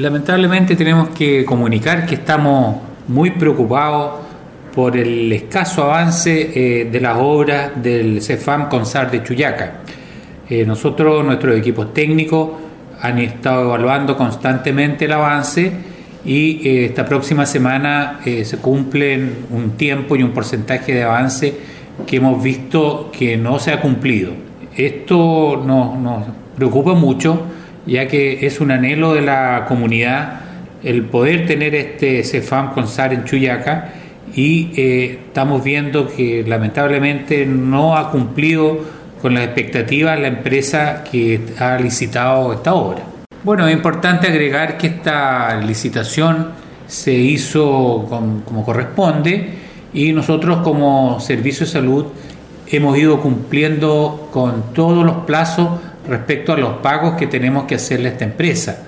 Lamentablemente tenemos que comunicar que estamos muy preocupados por el escaso avance eh, de las obras del CEFAM CONSAR de Chuyaca. Eh, nosotros, nuestros equipos técnicos, han estado evaluando constantemente el avance y eh, esta próxima semana se cumplen un tiempo y un porcentaje de avance que hemos visto que no se ha cumplido. Esto nos preocupa mucho ya que es un anhelo de la comunidad el poder tener este CEFAM con SAR en Chuyaca y eh, estamos viendo que lamentablemente no ha cumplido con las expectativas la empresa que ha licitado esta obra. Bueno, es importante agregar que esta licitación se hizo como corresponde y nosotros como Servicio de Salud hemos ido cumpliendo con todos los plazos respecto a los pagos que tenemos que hacerle a esta empresa.